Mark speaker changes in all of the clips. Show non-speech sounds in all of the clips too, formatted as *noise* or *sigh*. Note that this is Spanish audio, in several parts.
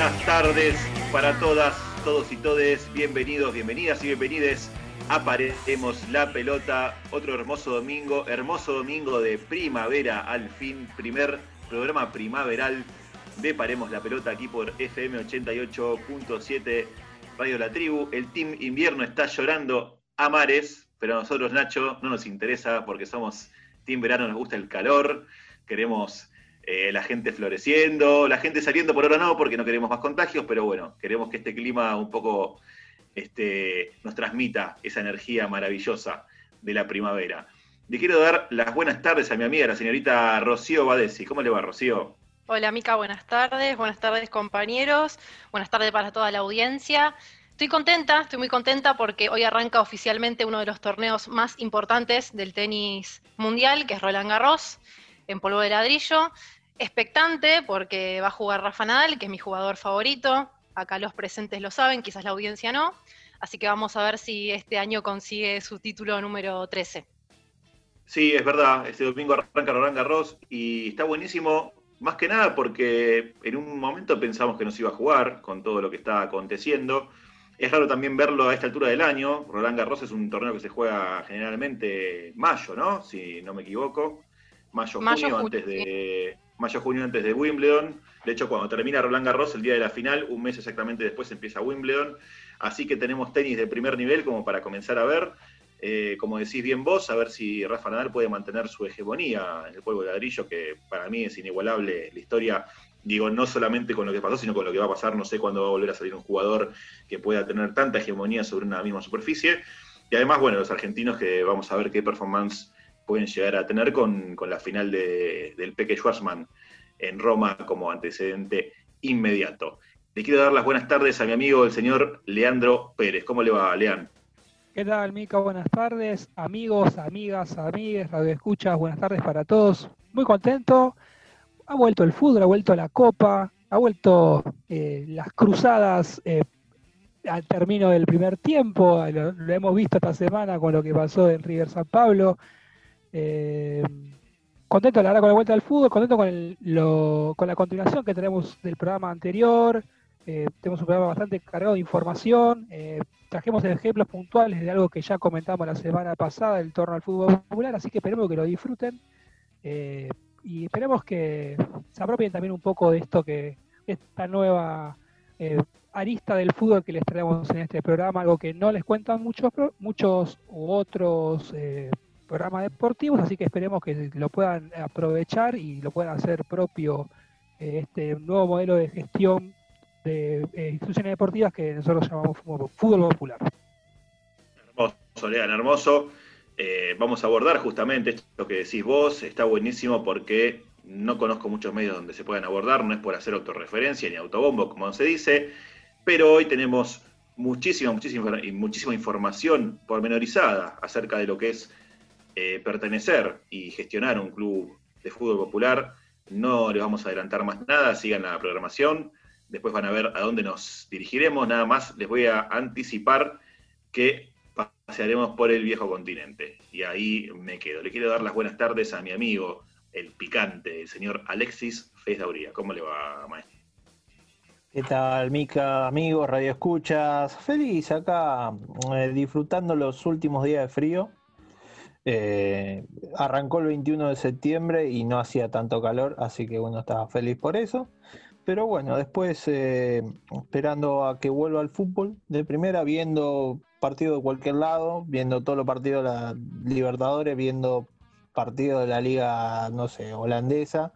Speaker 1: buenas tardes para todas, todos y todes. Bienvenidos, bienvenidas y bienvenides a Paremos la Pelota. Otro hermoso domingo, hermoso domingo de primavera al fin. Primer programa primaveral de Paremos la Pelota aquí por FM 88.7 Radio La Tribu. El Team Invierno está llorando a mares, pero a nosotros, Nacho, no nos interesa porque somos Team Verano, nos gusta el calor. Queremos eh, la gente floreciendo, la gente saliendo por ahora no, porque no queremos más contagios, pero bueno, queremos que este clima un poco este, nos transmita esa energía maravillosa de la primavera. Le quiero dar las buenas tardes a mi amiga, la señorita Rocío Badesi. ¿Cómo le va, Rocío?
Speaker 2: Hola, Mica, buenas tardes. Buenas tardes, compañeros. Buenas tardes para toda la audiencia. Estoy contenta, estoy muy contenta porque hoy arranca oficialmente uno de los torneos más importantes del tenis mundial, que es Roland Garros, en polvo de ladrillo expectante porque va a jugar Rafa Nadal, que es mi jugador favorito. Acá los presentes lo saben, quizás la audiencia no. Así que vamos a ver si este año consigue su título número 13.
Speaker 1: Sí, es verdad. Este domingo arranca Roland Garros y está buenísimo, más que nada porque en un momento pensamos que no se iba a jugar con todo lo que está aconteciendo. Es raro también verlo a esta altura del año. Roland Garros es un torneo que se juega generalmente mayo, ¿no? Si no me equivoco. Mayo, junio, antes de mayo-junio antes de Wimbledon. De hecho, cuando termina Roland Garros, el día de la final, un mes exactamente después empieza Wimbledon. Así que tenemos tenis de primer nivel como para comenzar a ver. Eh, como decís bien vos, a ver si Rafa Nadal puede mantener su hegemonía en el juego de ladrillo, que para mí es inigualable la historia. Digo, no solamente con lo que pasó, sino con lo que va a pasar. No sé cuándo va a volver a salir un jugador que pueda tener tanta hegemonía sobre una misma superficie. Y además, bueno, los argentinos que vamos a ver qué performance pueden llegar a tener con, la final del Peque Schwarzman en Roma como antecedente inmediato. Le quiero dar las buenas tardes a mi amigo el señor Leandro Pérez. ¿Cómo le va, Lean?
Speaker 3: ¿Qué tal, Mica? Buenas tardes, amigos, amigas, amigues, radio escuchas, buenas tardes para todos. Muy contento. Ha vuelto el fútbol, ha vuelto la copa, ha vuelto eh, las cruzadas eh, al término del primer tiempo. Lo, hemos visto esta semana con lo que pasó en River San Pablo. Eh, contento, la con la vuelta del fútbol, contento con, con la continuación que tenemos del programa anterior. Eh, tenemos un programa bastante cargado de información. Eh, trajimos ejemplos puntuales de algo que ya comentamos la semana pasada, el torno al fútbol popular, así que esperemos que lo disfruten. y esperemos que se apropien también un poco de esto que esta nueva arista del fútbol que les traemos en este programa, algo que no les cuentan muchos, muchos u otros programas deportivos, así que esperemos que lo puedan aprovechar y lo puedan hacer propio eh, este nuevo modelo de gestión de eh, instituciones deportivas que nosotros llamamos fútbol popular.
Speaker 1: Hermoso, Lean, hermoso. Eh, vamos a abordar justamente esto que decís vos, está buenísimo porque no conozco muchos medios donde se puedan abordar, no es por hacer autorreferencia ni autobombo, como se dice, pero hoy tenemos muchísima, muchísima, muchísima información pormenorizada acerca de lo que es eh, pertenecer y gestionar un club de fútbol popular. No les vamos a adelantar más nada, sigan la programación, después van a ver a dónde nos dirigiremos, nada más les voy a anticipar que pasearemos por el viejo continente. Y ahí me quedo. Le quiero dar las buenas tardes a mi amigo, el picante, el señor Alexis Fez Dauría. ¿Cómo le va, maestro?
Speaker 4: ¿Qué tal, Mica, amigos, radio escuchas? Feliz acá, eh, disfrutando los últimos días de frío. Eh, arrancó el 21 de septiembre y no hacía tanto calor, así que bueno, estaba feliz por eso. Pero bueno, después eh, esperando a que vuelva al fútbol de primera, viendo partido de cualquier lado, viendo todos los partidos de la Libertadores, viendo partidos de la liga, no sé, holandesa.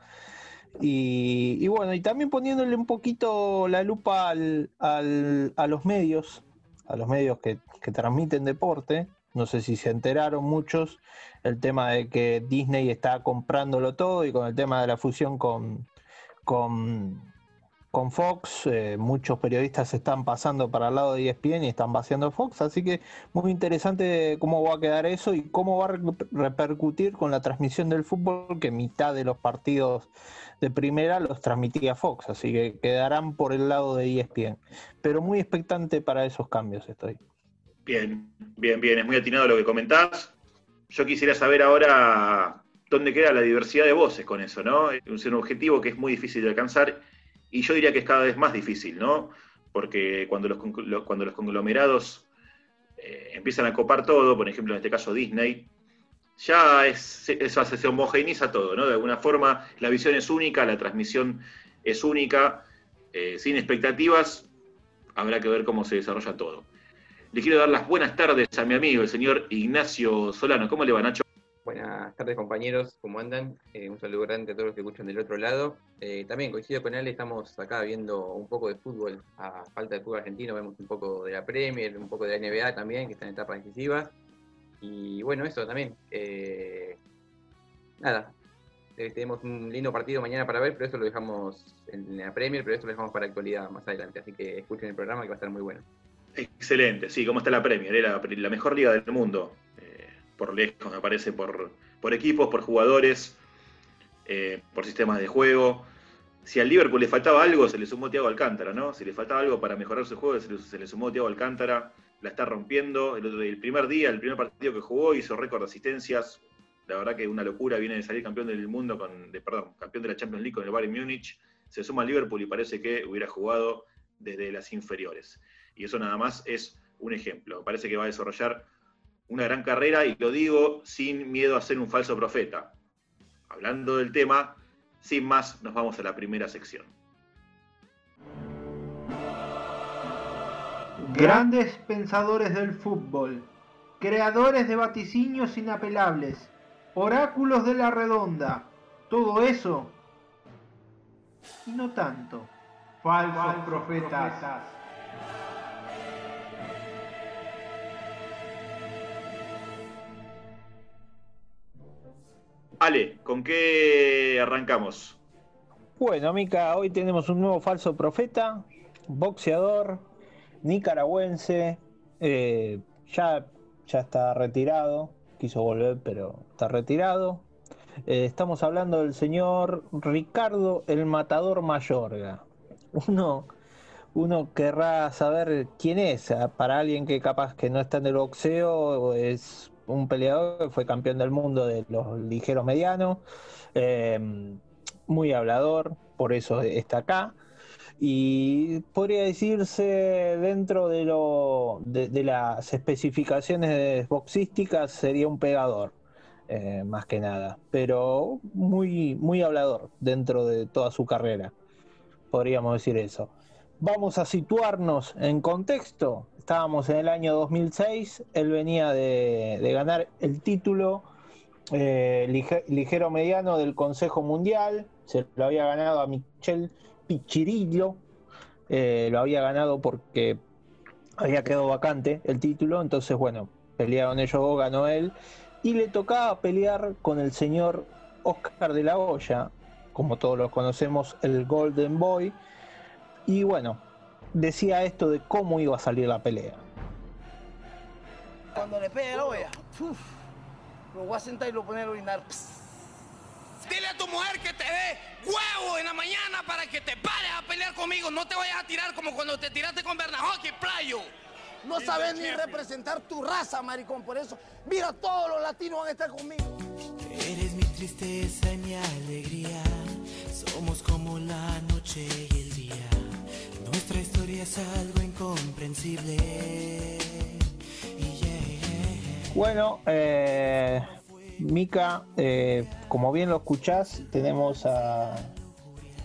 Speaker 4: Y, bueno, y también poniéndole un poquito la lupa al, a los medios, a los medios que transmiten deporte, no sé si se enteraron muchos, el tema de que Disney está comprándolo todo y con el tema de la fusión con, con, con Fox, eh, muchos periodistas están pasando para el lado de ESPN y están vaciando Fox, así que muy interesante cómo va a quedar eso y cómo va a repercutir con la transmisión del fútbol, que mitad de los partidos de primera los transmitía Fox, así que quedarán por el lado de ESPN. Pero muy expectante para esos cambios estoy.
Speaker 1: Bien, bien, bien, es muy atinado lo que comentás. Yo quisiera saber ahora dónde queda la diversidad de voces con eso, ¿no? Es un objetivo que es muy difícil de alcanzar y yo diría que es cada vez más difícil, ¿no? Porque cuando los, cuando los conglomerados eh, empiezan a copar todo, por ejemplo en este caso Disney, ya es, eso se homogeniza todo, ¿no? De alguna forma la visión es única, la transmisión es única, eh, sin expectativas, habrá que ver cómo se desarrolla todo. Le quiero dar las buenas tardes a mi amigo, el señor Ignacio Solano. ¿Cómo le va, Nacho?
Speaker 5: Buenas tardes, compañeros. ¿Cómo andan? Eh, un saludo grande a todos los que escuchan del otro lado. Eh, también coincido con él, estamos acá viendo un poco de fútbol. A falta de fútbol argentino, vemos un poco de la Premier, un poco de la NBA también, que está en etapas decisivas. Y bueno, eso también. Eh, nada, tenemos un lindo partido mañana para ver, pero eso lo dejamos en la Premier, pero eso lo dejamos para actualidad más adelante. Así que escuchen el programa que va a estar muy bueno.
Speaker 1: Excelente, sí, ¿cómo está la Premier? Era la mejor liga del mundo, eh, por lejos, me parece, por, equipos, por jugadores, eh, por sistemas de juego. Si al Liverpool le faltaba algo, se le sumó Thiago Alcántara, ¿no? Si le faltaba algo para mejorar su juego, se le, sumó Thiago Alcántara, la está rompiendo. El, el, primer día, el primer partido que jugó, hizo récord de asistencias. La verdad que una locura, viene de salir campeón del mundo, con, de, perdón, campeón de la Champions League con el Bayern Múnich. Se suma al Liverpool y parece que hubiera jugado desde las inferiores. Y eso nada más es un ejemplo. Parece que va a desarrollar una gran carrera y lo digo sin miedo a ser un falso profeta. Hablando del tema, sin más, nos vamos a la primera sección.
Speaker 6: Grandes pensadores del fútbol, creadores de vaticinios inapelables, oráculos de la redonda, todo eso y no tanto. Falsos, profetas.
Speaker 1: Ale, ¿con qué arrancamos?
Speaker 4: Bueno, Mica, hoy tenemos un nuevo falso profeta, boxeador, nicaragüense, eh, ya, ya está retirado, quiso volver, pero está retirado. Eh, estamos hablando del señor Ricardo el Matador Mayorga. Uno, uno querrá saber quién es, ah, para alguien que capaz que no está en el boxeo, es un peleador que fue campeón del mundo de los ligeros medianos, eh, muy hablador, por eso está acá. Y podría decirse dentro de, lo, de, las especificaciones boxísticas sería un pegador, eh, más que nada, pero muy, muy hablador dentro de toda su carrera, podríamos decir eso. Vamos a situarnos en contexto. Estábamos en el año 2006, él venía de, ganar el título eh, ligero mediano del Consejo Mundial, se lo había ganado a Michel Pichirillo, eh, lo había ganado porque había quedado vacante el título, entonces bueno, pelearon ellos ganó él, y le tocaba pelear con el señor Oscar de la Hoya, como todos los conocemos, el Golden Boy, y bueno, decía esto de cómo iba a salir la pelea.
Speaker 7: Cuando le pegue la olla, lo voy a sentar y lo voy a orinar.
Speaker 8: Dile a tu mujer que te dé huevo en la mañana para que te pares a pelear conmigo. No te vayas a tirar como cuando te tiraste con Bernajoki, playo.
Speaker 7: No sabes ni representar tu raza, maricón. Por eso, mira, todos los latinos van a estar conmigo.
Speaker 9: Eres mi tristeza y mi alegría. Somos como la noche y es algo incomprensible.
Speaker 4: Bueno, eh, Mica, eh, como bien lo escuchás, tenemos a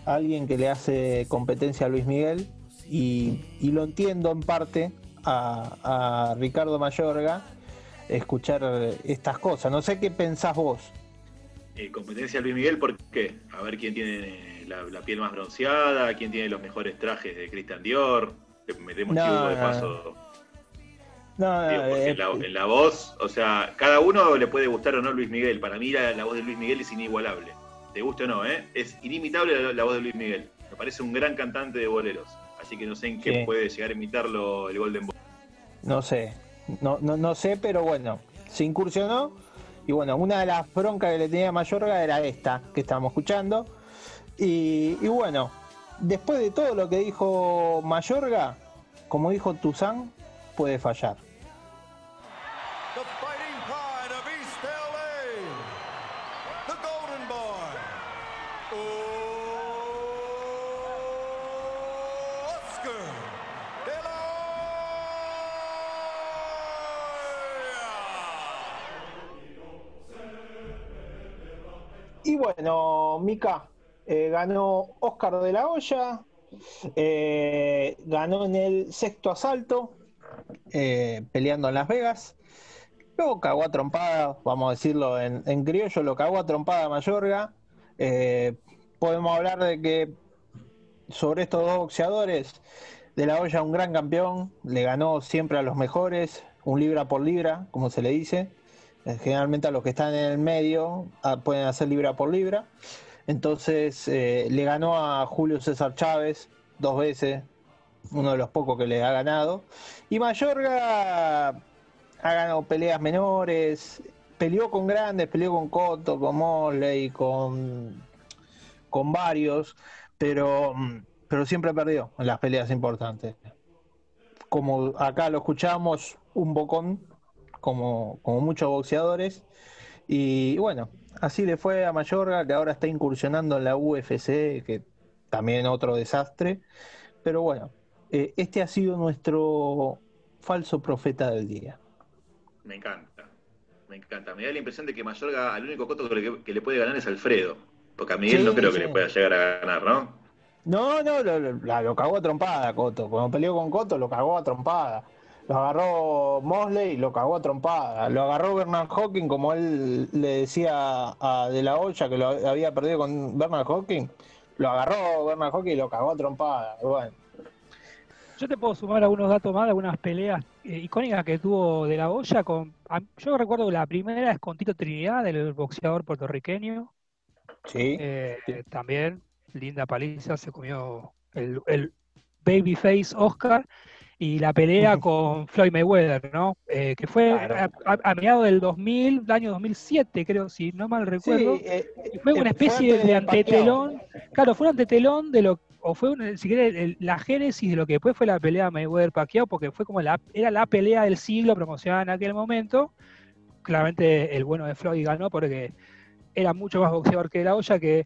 Speaker 4: alguien que le hace competencia a Luis Miguel y, lo entiendo en parte a, Ricardo Mayorga escuchar estas cosas. No sé qué pensás vos.
Speaker 1: Eh, competencia a Luis Miguel, ¿por qué? A ver quién tiene la, piel más bronceada, quién tiene los mejores trajes de Christian Dior. Metemos no, de paso. No, eh, en, la, voz, o sea, cada uno le puede gustar o no Luis Miguel. Para mí la, voz de Luis Miguel es inigualable. Te guste o no, ¿eh? Es inimitable la, voz de Luis Miguel. Me parece un gran cantante de boleros. Así que no sé en qué puede llegar a imitarlo el Golden Boy.
Speaker 4: No sé, no, no, no sé, pero bueno, se incursionó. Y bueno, una de las broncas que le tenía a Mayorga era esta que estábamos escuchando. Y, bueno, después de todo lo que dijo Mayorga, como dijo Tuzán, puede fallar. Y bueno, Mika, eh, ganó Oscar de la Hoya, eh, ganó en el sexto asalto, eh, peleando en Las Vegas. Luego cagó a trompada, vamos a decirlo en, criollo, lo cagó a trompada Mayorga. Podemos hablar de que sobre estos dos boxeadores, de la olla un gran campeón, le ganó siempre a los mejores, un libra por libra, como se le dice. Generalmente a los que están en el medio ah, pueden hacer libra por libra. Entonces eh, le ganó a Julio César Chávez dos veces, uno de los pocos que le ha ganado. Y Mayorga ha ganado peleas menores, peleó con grandes, peleó con Cotto, con Mosley, con, con varios, pero, mm, pero siempre perdió en las peleas importantes. Como acá lo escuchamos, un bocón, como, como muchos boxeadores. Y bueno, así le fue a Mayorga, que ahora está incursionando en la UFC, que también otro desastre. Pero bueno, eh, este ha sido nuestro falso profeta del día.
Speaker 1: Me encanta. Me encanta. Me da la impresión de que Mayorga, al único coto que le, que le puede ganar es Alfredo. Porque a Miguel
Speaker 4: Sí,
Speaker 1: no creo que le pueda llegar a ganar, ¿no?
Speaker 4: No, no, lo, lo- lo cagó a trompada Coto. Cuando peleó con Coto, lo cagó a trompada. Lo agarró Mosley, lo cagó a trompada. Lo agarró Bernard Hawking, como él le decía a De La Hoya que lo había perdido con Bernard Hawking. Lo agarró Bernard Hawking y lo cagó a trompada. Y Bueno,
Speaker 3: Yo te puedo sumar algunos datos más de algunas peleas eh, icónicas que tuvo de la olla. Con, a- yo recuerdo la primera es con Tito Trinidad, el boxeador puertorriqueño.
Speaker 4: sí.
Speaker 3: Eh, También, linda paliza, se comió el, el babyface Oscar. Y la pelea con Floyd Mayweather, ¿no? Eh, que fue
Speaker 4: Claro.
Speaker 3: a, a- a mediados del 2000, del año 2007, creo, si no mal recuerdo.
Speaker 4: Sí, eh,
Speaker 3: Y fue una
Speaker 4: eh,
Speaker 3: especie de
Speaker 4: Pacquiao.
Speaker 3: antetelón. Claro, fue un antetelón de lo. O fue, un- si querés, el- la génesis de lo que después fue la pelea Mayweather-Pacquiao, porque fue como la, era la pelea del siglo promocionada en aquel momento. Claramente el bueno de Floyd ganó porque era mucho más boxeador que la olla, que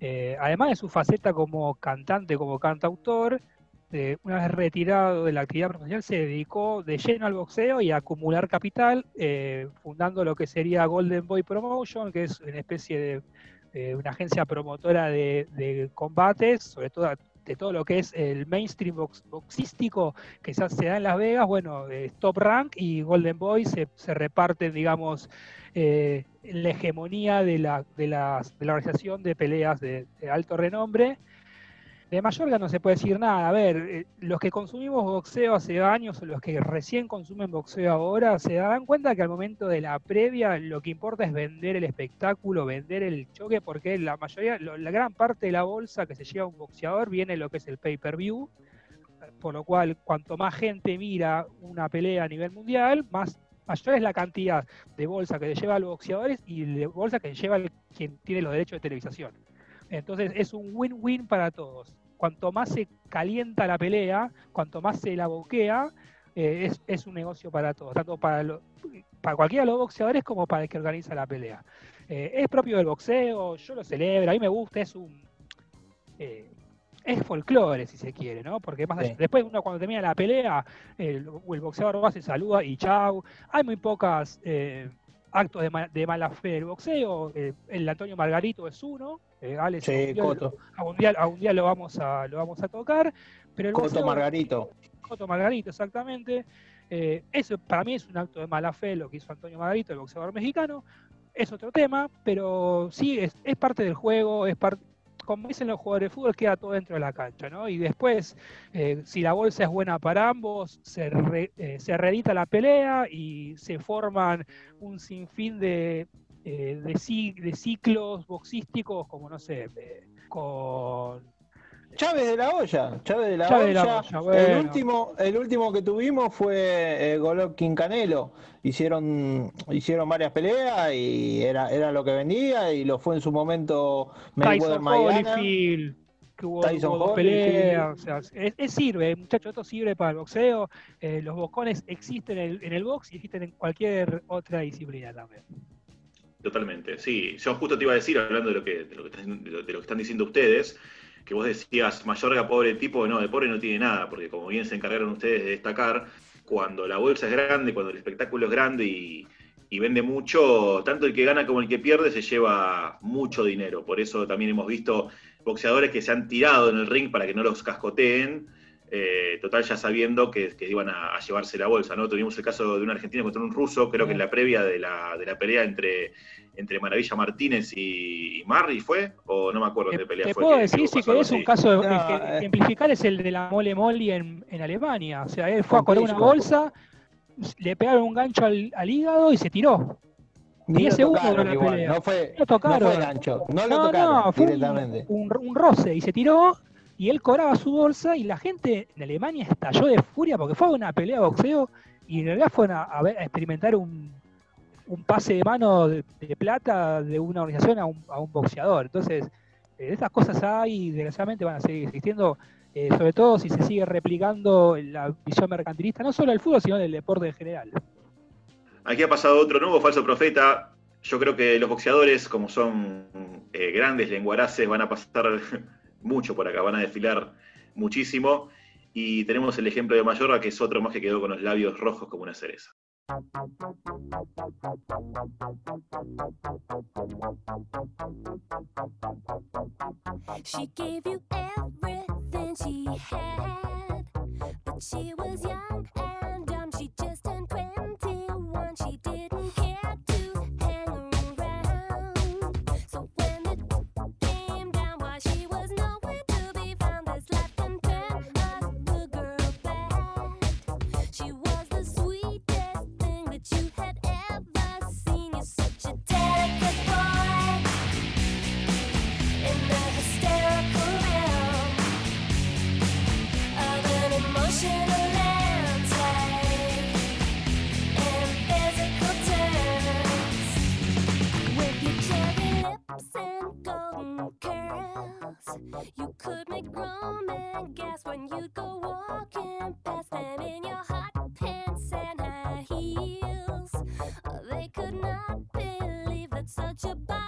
Speaker 3: eh, además de su faceta como cantante, como cantautor, eh, una vez retirado de la actividad profesional, se dedicó de lleno al boxeo y a acumular capital, eh, fundando lo que sería Golden Boy Promotion, que es una especie de eh, una agencia promotora de, combates, sobre todo de todo lo que es el mainstream box- boxístico que se da en Las Vegas, bueno, eh, Top Rank y Golden Boy se, se reparten, digamos, eh, la hegemonía de la, de, las- de la organización de peleas de alto renombre. De Mayorga no se puede decir nada. A ver, eh, los que consumimos boxeo hace años o los que recién consumen boxeo ahora se darán cuenta que al momento de la previa lo que importa es vender el espectáculo, vender el choque, porque la mayoría, lo- la gran parte de la bolsa que se lleva un boxeador viene lo que es el pay-per-view, por lo cual cuanto más gente mira una pelea a nivel mundial, más mayor es la cantidad de bolsa que se lleva a los boxeadores y de bolsa que lleva el- quien tiene los derechos de televisación. Entonces es un win-win para todos. Cuanto más se calienta la pelea, cuanto más se la boquea, eh, es, es un negocio para todos, tanto para, lo- para cualquiera de los boxeadores como para el que organiza la pelea. Eh, es propio del boxeo, yo lo celebro, a mí me gusta, es un... eh, es folclore, si se quiere, ¿no? Porque más
Speaker 4: Sí.
Speaker 3: allá- después uno cuando termina la pelea, el, el boxeador va, se saluda y chau. Hay muy pocas eh, actos de, ma- de mala fe del boxeo. eh, el Antonio Margarito es uno. eh, Alex,
Speaker 4: Sí,
Speaker 3: día-
Speaker 4: Coto.
Speaker 3: algún día, algún día lo vamos a lo vamos a tocar. Pero el
Speaker 4: Coto
Speaker 3: boxeo-
Speaker 4: Margarito.
Speaker 3: Coto Margarito, exactamente. Eh, eso para mí es un acto de mala fe lo que hizo Antonio Margarito, el boxeador mexicano. Es otro tema, pero sí, es, es parte del juego, es parte. Como dicen los jugadores de fútbol, queda todo dentro de la cancha, ¿no? Y después, eh, si la bolsa es buena para ambos, eh, se reedita la pelea y se forman un sinfín de, eh, de, ci- de ciclos boxísticos, como no sé, con
Speaker 4: Chávez de la olla, Chávez de la
Speaker 3: Chávez de la
Speaker 4: olla.
Speaker 3: bueno.
Speaker 4: El último, el último que tuvimos fue eh, Golovkin Canelo. Hicieron, hicieron varias peleas y era, era lo que vendía y lo fue en su momento Mayweather.
Speaker 3: Holyfield, que hubo,
Speaker 4: Tyson
Speaker 3: hubo peleas, o sea, es, es sirve, muchachos, esto sirve para el boxeo, eh, los bocones existen en el, en el box y existen en cualquier otra disciplina también.
Speaker 1: Totalmente, sí. Yo justo te iba a decir, hablando de lo que, de lo que, están, de lo- de lo que están diciendo ustedes, que vos decías, Mayorga, pobre tipo, no, de pobre no tiene nada, porque como bien se encargaron ustedes de destacar, cuando la bolsa es grande, cuando el espectáculo es grande y, y vende mucho, tanto el que gana como el que pierde se lleva mucho dinero. Por eso también hemos visto boxeadores que se han tirado en el ring para que no los cascoteen, eh, total ya sabiendo que, que iban a, a, llevarse la bolsa. ¿no? Tuvimos el caso de un argentino contra un ruso, creo que en la previa de la, de la pelea entre, entre Maravilla Martínez y, y Marri fue, o no me acuerdo de pelea
Speaker 3: te
Speaker 1: fue.
Speaker 3: puedo
Speaker 1: que-
Speaker 3: decir
Speaker 1: que
Speaker 3: si querés un caso
Speaker 4: No, eh.
Speaker 3: ejemplificar es el de la mole Molly en, en Alemania. O sea, él fue a colar una bolsa, le pegaron un gancho al, al hígado y se tiró.
Speaker 4: Ni
Speaker 3: 10
Speaker 4: lo
Speaker 3: segundos la
Speaker 4: igual,
Speaker 3: pelea.
Speaker 4: no fue,
Speaker 3: Lo tocaron.
Speaker 4: no fue gancho, no lo
Speaker 3: No,
Speaker 4: tocaron
Speaker 3: no, fue un,
Speaker 4: directamente.
Speaker 3: un- un roce y se tiró y él cobraba su bolsa y la gente en Alemania estalló de furia porque fue una pelea de boxeo y en realidad fueron a, a ver- a experimentar un, un pase de mano de, plata de una organización a un, a un boxeador. Entonces, eh, estas cosas hay y desgraciadamente van a seguir existiendo, eh, sobre todo si se sigue replicando la visión mercantilista, no solo del fútbol, sino del deporte en general.
Speaker 1: Aquí ha pasado otro nuevo falso profeta. Yo creo que los boxeadores, como son eh, grandes lenguaraces, van a pasar *laughs* mucho por acá, van a desfilar muchísimo. Y tenemos el ejemplo de Mayorga, que es otro más que quedó con los labios rojos como una cereza.
Speaker 10: She gave you everything she had, but she was young and such a body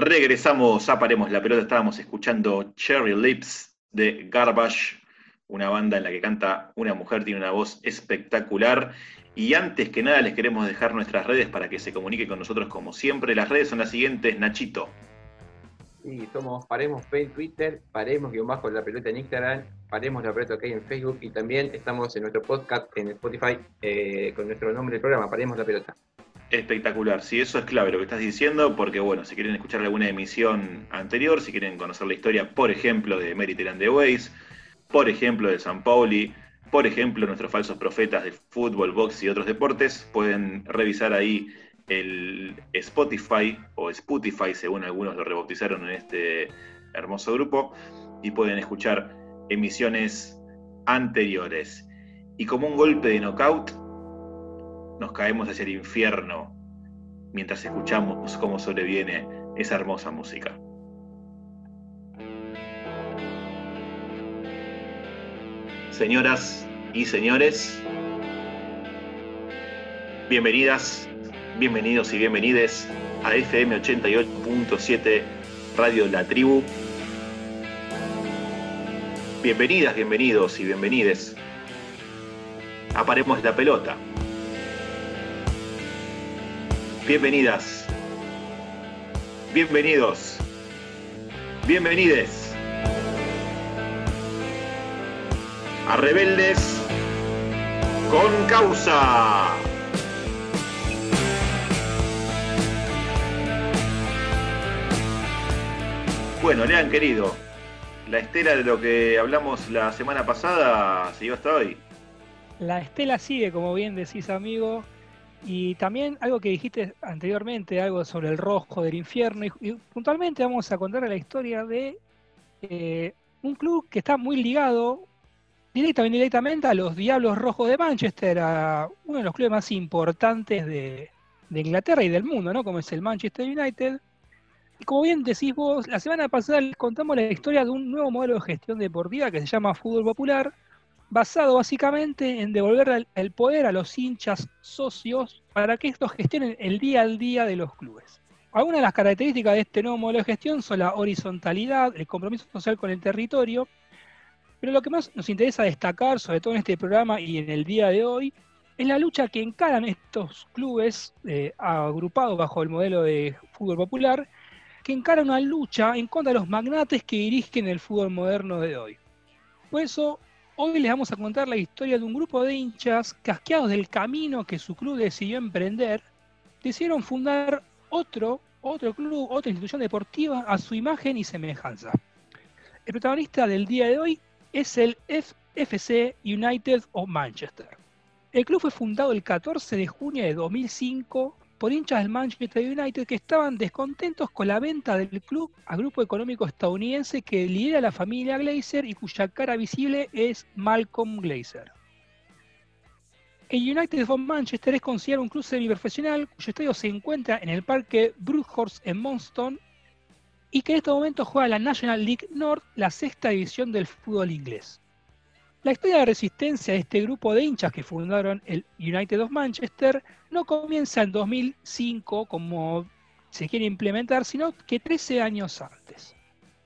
Speaker 1: Regresamos a Paremos la Pelota. Estábamos escuchando Cherry Lips de Garbage, una banda en la que canta una mujer, tiene una voz espectacular. Y antes que nada les queremos dejar nuestras redes para que se comunique con nosotros como siempre. Las redes son las siguientes, Nachito.
Speaker 5: Sí, somos Paremos en Twitter, Paremos guion bajo la pelota en Instagram, Paremos la pelota OK en Facebook y también estamos en nuestro podcast en Spotify eh, con nuestro nombre del programa, Paremos la pelota.
Speaker 1: Espectacular, sí, eso es clave lo que estás diciendo, porque bueno, si quieren escuchar alguna emisión anterior, si quieren conocer la historia, por ejemplo, de Merited and the Ways, por ejemplo, de San Pauli, por ejemplo, nuestros falsos profetas de fútbol, box y otros deportes, pueden revisar ahí el Spotify o Spotify, según algunos lo rebautizaron en este hermoso grupo, y pueden escuchar emisiones anteriores. Y como un golpe de knockout, nos caemos hacia el infierno mientras escuchamos cómo sobreviene esa hermosa música. Señoras y señores, bienvenidas, bienvenidos y bienvenides a FM 88.7 Radio La Tribu. Bienvenidas, bienvenidos y bienvenides a Paremos la Pelota. Bienvenidas. Bienvenidos. Bienvenides. A Rebeldes con causa. Bueno, Lean querido, la estela de lo que hablamos la semana pasada siguió hasta hoy.
Speaker 3: La estela sigue, como bien decís, amigo. Y también algo que dijiste anteriormente, algo sobre el rojo del infierno. Y, puntualmente vamos a contar la historia de eh, un club que está muy ligado directa o indirectamente a los Diablos Rojos de Manchester, a uno de los clubes más importantes de, de Inglaterra y del mundo, ¿no? Como es el Manchester United. Y como bien decís vos, la semana pasada les contamos la historia de un nuevo modelo de gestión deportiva que se llama Fútbol Popular, basado básicamente en devolver el- poder a los hinchas socios para que estos gestionen el día al día de los clubes. Algunas de las características de este nuevo modelo de gestión son la horizontalidad, el compromiso social con el territorio, pero lo que más nos interesa destacar, sobre todo en este programa y en el día de hoy, es la lucha que encaran estos clubes eh, agrupados bajo el modelo de fútbol popular, que encaran una lucha en contra de los magnates que dirigen el fútbol moderno de hoy. Por eso, hoy les vamos a contar la historia de un grupo de hinchas casqueados del camino que su club decidió emprender, decidieron fundar otro, otro club, otra institución deportiva a su imagen y semejanza. El protagonista del día de hoy es el FC United of Manchester. El club fue fundado el 14 de junio de 2005 por hinchas del Manchester United que estaban descontentos con la venta del club a grupo económico estadounidense que lidera la familia Glazer y cuya cara visible es Malcolm Glazer. El United of Manchester es considerado un club semiprofesional cuyo estadio se encuentra en el parque Broadhurst en Monston y que en este momento juega la National League North, la sexta división del fútbol inglés. La historia de resistencia de este grupo de hinchas que fundaron el United of Manchester no comienza en 2005 como se quiere implementar, sino que 13 años antes.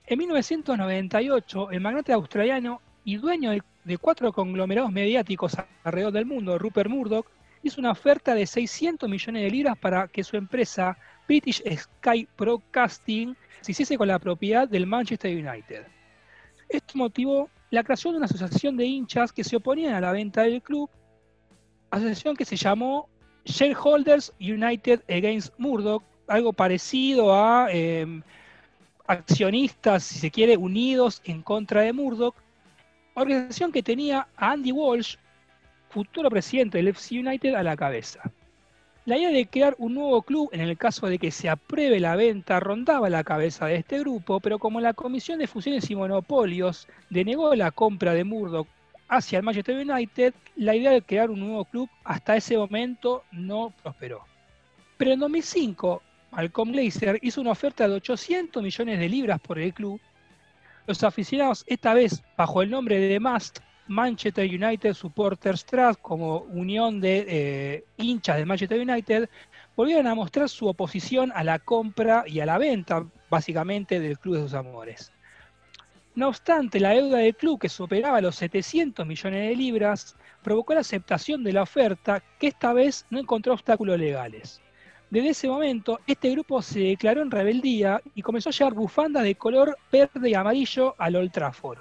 Speaker 3: En 1998, el magnate australiano y dueño de, cuatro conglomerados mediáticos alrededor del mundo, Rupert Murdoch, hizo una oferta de 600 millones de libras para que su empresa British Sky Broadcasting se hiciese con la propiedad del Manchester United. Esto motivó la creación de una asociación de hinchas que se oponían a la venta del club, asociación que se llamó Shareholders United Against Murdoch, algo parecido a eh, accionistas, si se quiere, unidos en contra de Murdoch, organización que tenía a Andy Walsh, futuro presidente del FC United, a la cabeza. La idea de crear un nuevo club, en el caso de que se apruebe la venta, rondaba la cabeza de este grupo, pero como la Comisión de Fusiones y Monopolios denegó la compra de Murdoch hacia el Manchester United, la idea de crear un nuevo club hasta ese momento no prosperó. Pero en 2005, Malcolm Glazer hizo una oferta de 800 millones de libras por el club. Los aficionados, esta vez bajo el nombre de The Mast, Manchester United Supporters Trust, como unión de eh, hinchas de Manchester United, volvieron a mostrar su oposición a la compra y a la venta, básicamente, del club de sus amores. No obstante, la deuda del club, que superaba los 700 millones de libras, provocó la aceptación de la oferta, que esta vez no encontró obstáculos legales. Desde ese momento, este grupo se declaró en rebeldía y comenzó a llevar bufandas de color verde y amarillo al Old Trafford.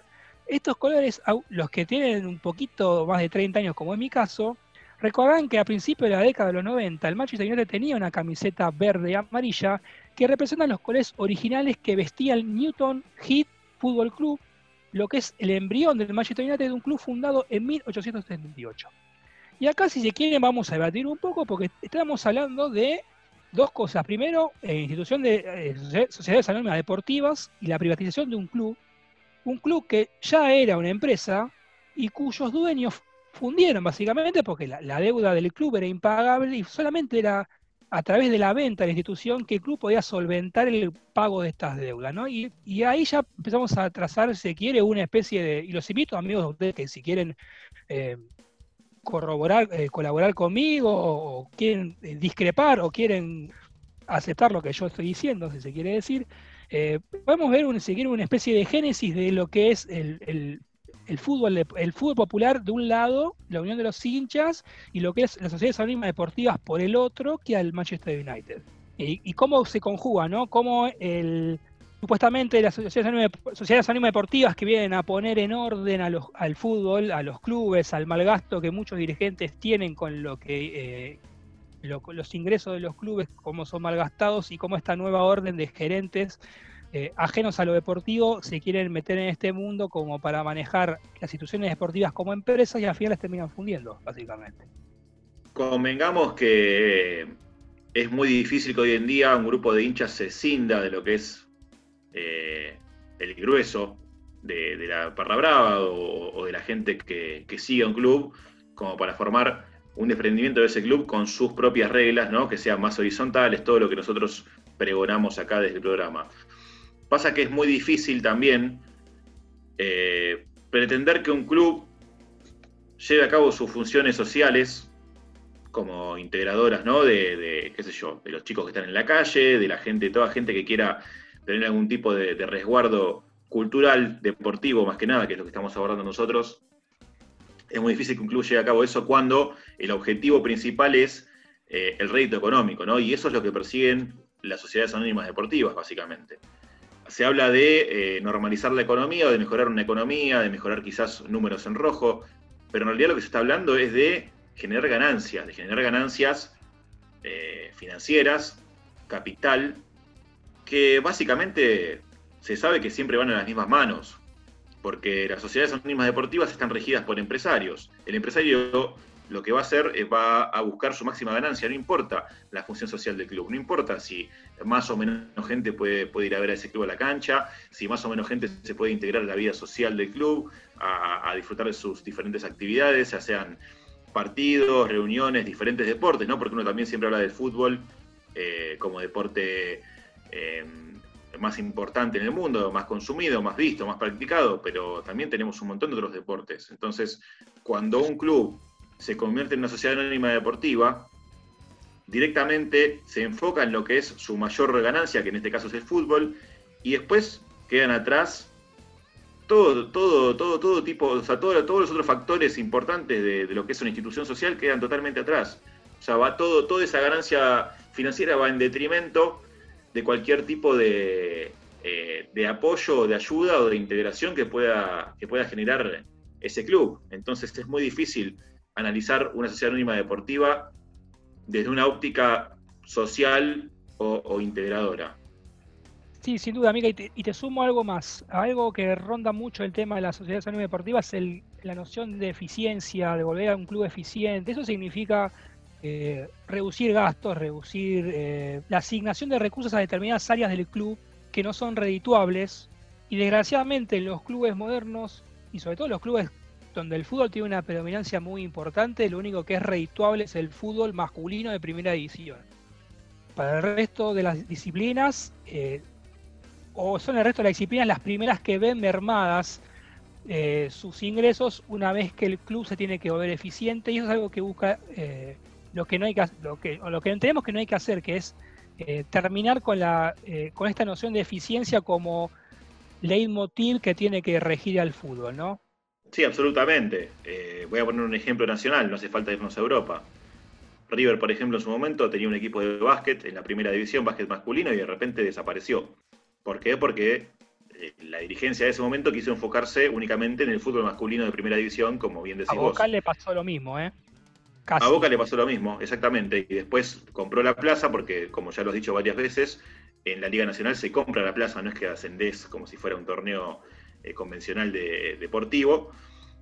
Speaker 3: Estos colores, los que tienen un poquito más de 30 años, como es mi caso, recordarán que a principios de la década de los 90 el Manchester United tenía una camiseta verde y amarilla que representan los colores originales que vestía el Newton Heath Football Club, lo que es el embrión del Manchester United, un club fundado en 1878. Y acá, si se quieren, vamos a debatir un poco porque estamos hablando de dos cosas. Primero, eh, institución de eh, socie- sociedades anónimas deportivas y la privatización de un club. Un club que ya era una empresa y cuyos dueños fundieron básicamente porque la, deuda del club era impagable y solamente era a través de la venta de la institución que el club podía solventar el pago de estas deudas. Y, ahí ya empezamos a trazar, si quiere, una especie de, y los invito amigos a ustedes que si quieren eh, corroborar, eh, colaborar conmigo o, o quieren eh, discrepar o quieren aceptar lo que yo estoy diciendo, si se quiere decir, eh, podemos ver, un, si quiere, una especie de génesis de lo que es el, el- fútbol, el fútbol popular de un lado, la unión de los hinchas, y lo que es las sociedades anónimas deportivas por el otro, que al Manchester United. Y, cómo se conjuga, ¿no? Cómo el, supuestamente las sociedades sociedades anónimas deportivas que vienen a poner en orden a los, al fútbol, a los clubes, al malgasto que muchos dirigentes tienen con lo que eh, lo- los ingresos de los clubes, cómo son malgastados y cómo esta nueva orden de gerentes eh, ajenos a lo deportivo se quieren meter en este mundo como para manejar las instituciones deportivas como empresas y al final las terminan fundiendo, básicamente.
Speaker 1: Convengamos que es muy difícil que hoy en día un grupo de hinchas se cinda de lo que es eh, el grueso de, la Parra Brava o, de la gente que, que sigue un club, como para formar un desprendimiento de ese club con sus propias reglas, ¿no? que sean más horizontales, todo lo que nosotros pregonamos acá desde el programa. Pasa que es muy difícil también eh, pretender que un club lleve a cabo sus funciones sociales como integradoras, ¿no? De, qué sé yo, de los chicos que están en la calle, de la gente, toda gente que quiera tener algún tipo de, de resguardo cultural, deportivo, más que nada, que es lo que estamos abordando nosotros. Es muy difícil que un club a cabo eso cuando el objetivo principal es eh, el rédito económico, ¿no? Y eso es lo que persiguen las sociedades anónimas deportivas, básicamente. Se habla de eh, normalizar la economía o de mejorar una economía, de mejorar quizás números en rojo, pero en realidad lo que se está hablando es de generar ganancias, de generar ganancias eh, financieras, capital, que básicamente se sabe que siempre van en las mismas manos, porque las sociedades anónimas deportivas están regidas por empresarios. El empresario lo que va a hacer es va a buscar su máxima ganancia, no importa la función social del club, no importa si más o menos gente puede, puede ir a ver a ese club a la cancha, si más o menos gente se puede integrar a la vida social del club, a, disfrutar de sus diferentes actividades, ya sean partidos, reuniones, diferentes deportes, ¿no? Porque uno también siempre habla del fútbol eh, como deporte eh, más importante en el mundo, más consumido, más visto, más practicado, pero también tenemos un montón de otros deportes. Entonces, cuando un club se convierte en una sociedad anónima deportiva, directamente se enfoca en lo que es su mayor ganancia, que en este caso es el fútbol, y después quedan atrás todo, todo, todo, todo tipo, o sea, todo- todos los otros factores importantes de, de lo que es una institución social quedan totalmente atrás. O sea, va todo, toda esa ganancia financiera va en detrimento de cualquier tipo de, eh, de apoyo, de ayuda o de integración que pueda, que pueda generar ese club. Entonces es muy difícil analizar una sociedad anónima deportiva desde una óptica social o, integradora.
Speaker 3: Sí, sin duda, amiga, y te, y te sumo algo más. Algo que ronda mucho el tema de las sociedades anónimas deportivas es el- la noción de eficiencia, de volver a un club eficiente. Eso significa eh, reducir gastos, reducir eh, la asignación de recursos a determinadas áreas del club que no son redituables. Y desgraciadamente en los clubes modernos, y sobre todo los clubes donde el fútbol tiene una predominancia muy importante, lo único que es redituable es el fútbol masculino de primera división. Para el resto de las disciplinas, eh, o son el resto de las disciplinas las primeras que ven mermadas sus ingresos una vez que el club se tiene que volver eficiente y eso es algo que busca lo que no hay que lo que o lo que entendemos que no hay que hacer que es eh, terminar con la eh, con esta noción de eficiencia como leitmotiv que tiene que regir al fútbol, ¿no?
Speaker 1: Sí, absolutamente. Eh, voy a poner un ejemplo nacional, no hace falta irnos a Europa. River, por ejemplo, en su momento tenía un equipo de básquet en la primera división, básquet masculino, y de repente desapareció. ¿Por qué? Porque eh, la dirigencia de ese momento quiso enfocarse únicamente en el fútbol masculino de primera división, como bien
Speaker 3: A
Speaker 1: decís vos.
Speaker 3: Boca le pasó lo mismo, ¿eh?
Speaker 1: A Boca le pasó lo mismo, exactamente. Y después compró la plaza, porque como ya lo he dicho varias veces, en la Liga Nacional se compra la plaza, no es que ascendés como si fuera un torneo eh, convencional de, deportivo.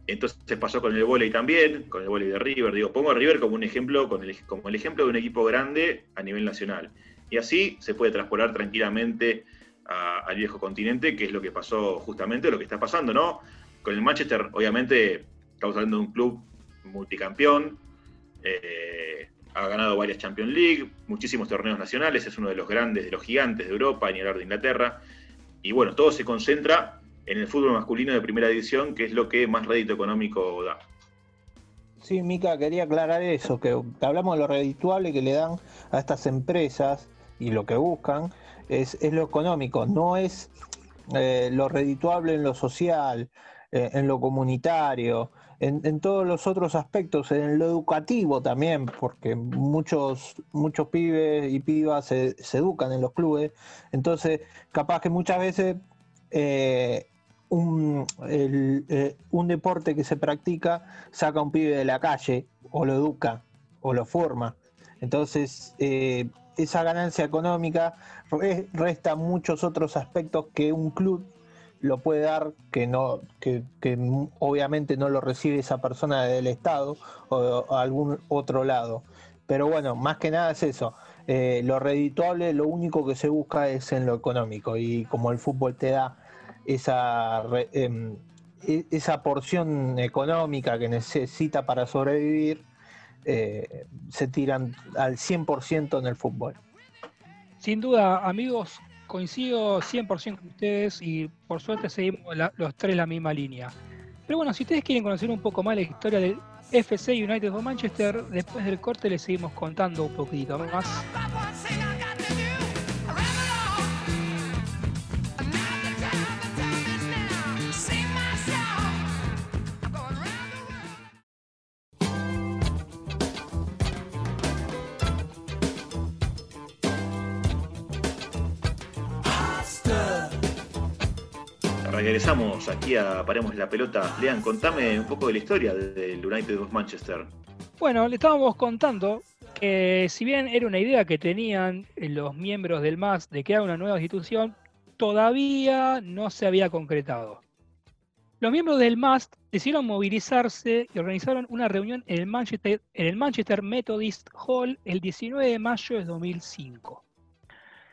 Speaker 1: Entonces pasó con el vóley también, con el vóley de River. Digo, pongo a River como un ejemplo, como el ejemplo de un equipo grande a nivel nacional. Y así se puede traspolar tranquilamente al viejo continente, que es lo que pasó justamente, lo que está pasando, ¿no? Con el Manchester, obviamente, estamos hablando de un club multicampeón, eh, ha ganado varias Champions League, muchísimos torneos nacionales, es uno de los grandes, de los gigantes de Europa, ni hablar de Inglaterra. Y bueno, todo se concentra en el fútbol masculino de primera división, que es lo que más rédito económico da.
Speaker 4: Sí, Mica, quería aclarar eso, que hablamos de lo redituable que le dan a estas empresas y lo que buscan es, lo económico, no es eh, lo redituable en lo social, eh, en lo comunitario, en, en todos los otros aspectos, en lo educativo también, porque muchos, muchos pibes y pibas se, se educan en los clubes, entonces capaz que muchas veces eh, un, eh, un deporte que se practica saca a un pibe de la calle o lo educa o lo forma. Entonces, esa ganancia económica re- resta muchos otros aspectos que un club lo puede dar que no que, que obviamente no lo recibe esa persona del estado o, algún otro lado. Pero bueno más que nada es eso. Eh, lo redituable lo único que se busca es en lo económico. Y como el fútbol te da esa em, e- esa porción económica que necesita para sobrevivir eh, se tiran al 100% en el fútbol.
Speaker 3: Sin duda, amigos, coincido 100% con ustedes y por suerte seguimos los tres la misma línea. Pero bueno, si ustedes quieren conocer un poco más la historia del FC United of Manchester, después del corte les seguimos contando un poquito más.
Speaker 1: Regresamos aquí a Paremos la Pelota. Lean, contame un poco de la historia del United of Manchester.
Speaker 3: Bueno, le estábamos contando que si bien era una idea que tenían los miembros del MAS de crear una nueva institución, todavía no se había concretado. Los miembros del MAS decidieron movilizarse y organizaron una reunión en el Manchester, en el Manchester Methodist Hall el 19 de mayo de 2005.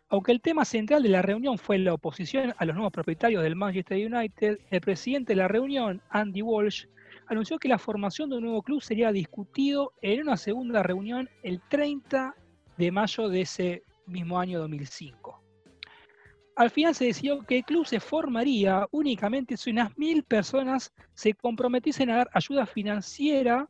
Speaker 3: Aunque el tema central de la reunión fue la oposición a los nuevos propietarios del Manchester United, el presidente de la reunión, Andy Walsh, anunció que la formación de un nuevo club sería discutido en una segunda reunión el 30 de mayo de ese mismo año 2005. Al final se decidió que el club se formaría únicamente si unas mil personas se comprometiesen a dar ayuda financiera.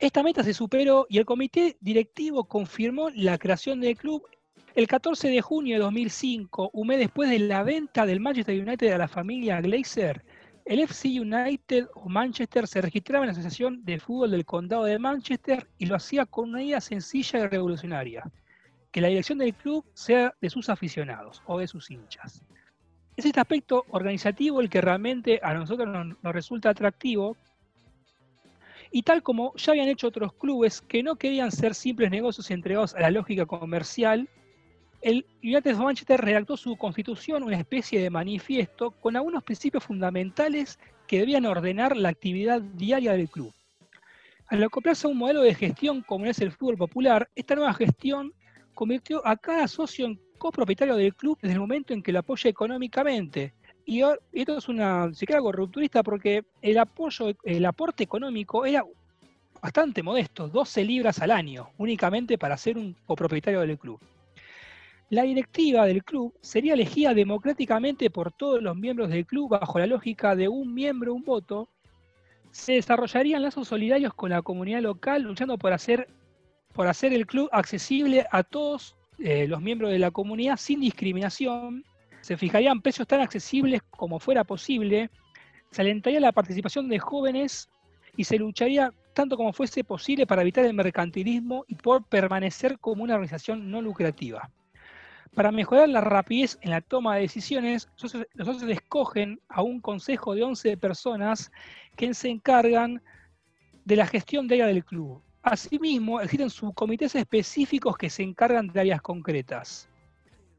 Speaker 3: Esta meta se superó y el comité directivo confirmó la creación del club el 14 de junio de 2005, un mes después de la venta del Manchester United a la familia Glazer. El FC United o Manchester se registraba en la Asociación de Fútbol del Condado de Manchester y lo hacía con una idea sencilla y revolucionaria, que la dirección del club sea de sus aficionados o de sus hinchas. Es este aspecto organizativo el que realmente a nosotros nos, nos resulta atractivo y tal como ya habían hecho otros clubes que no querían ser simples negocios entregados a la lógica comercial, el United Manchester redactó su constitución, una especie de manifiesto, con algunos principios fundamentales que debían ordenar la actividad diaria del club. Al acoplarse a un modelo de gestión como es el fútbol popular, esta nueva gestión convirtió a cada socio en copropietario del club desde el momento en que lo apoya económicamente. Y esto es una, se queda algo porque el apoyo, el aporte económico era bastante modesto, 12 libras al año, únicamente para ser un copropietario del club. La directiva del club sería elegida democráticamente por todos los miembros del club bajo la lógica de un miembro, un voto. Se desarrollarían lazos solidarios con la comunidad local, luchando por hacer, por hacer el club accesible a todos eh, los miembros de la comunidad sin discriminación. Se fijarían precios tan accesibles como fuera posible. Se alentaría la participación de jóvenes y se lucharía tanto como fuese posible para evitar el mercantilismo y por permanecer como una organización no lucrativa. Para mejorar la rapidez en la toma de decisiones, los socios- escogen a un consejo de 11 personas que se encargan de la gestión diaria del club. Asimismo, existen subcomités específicos que se encargan de áreas concretas.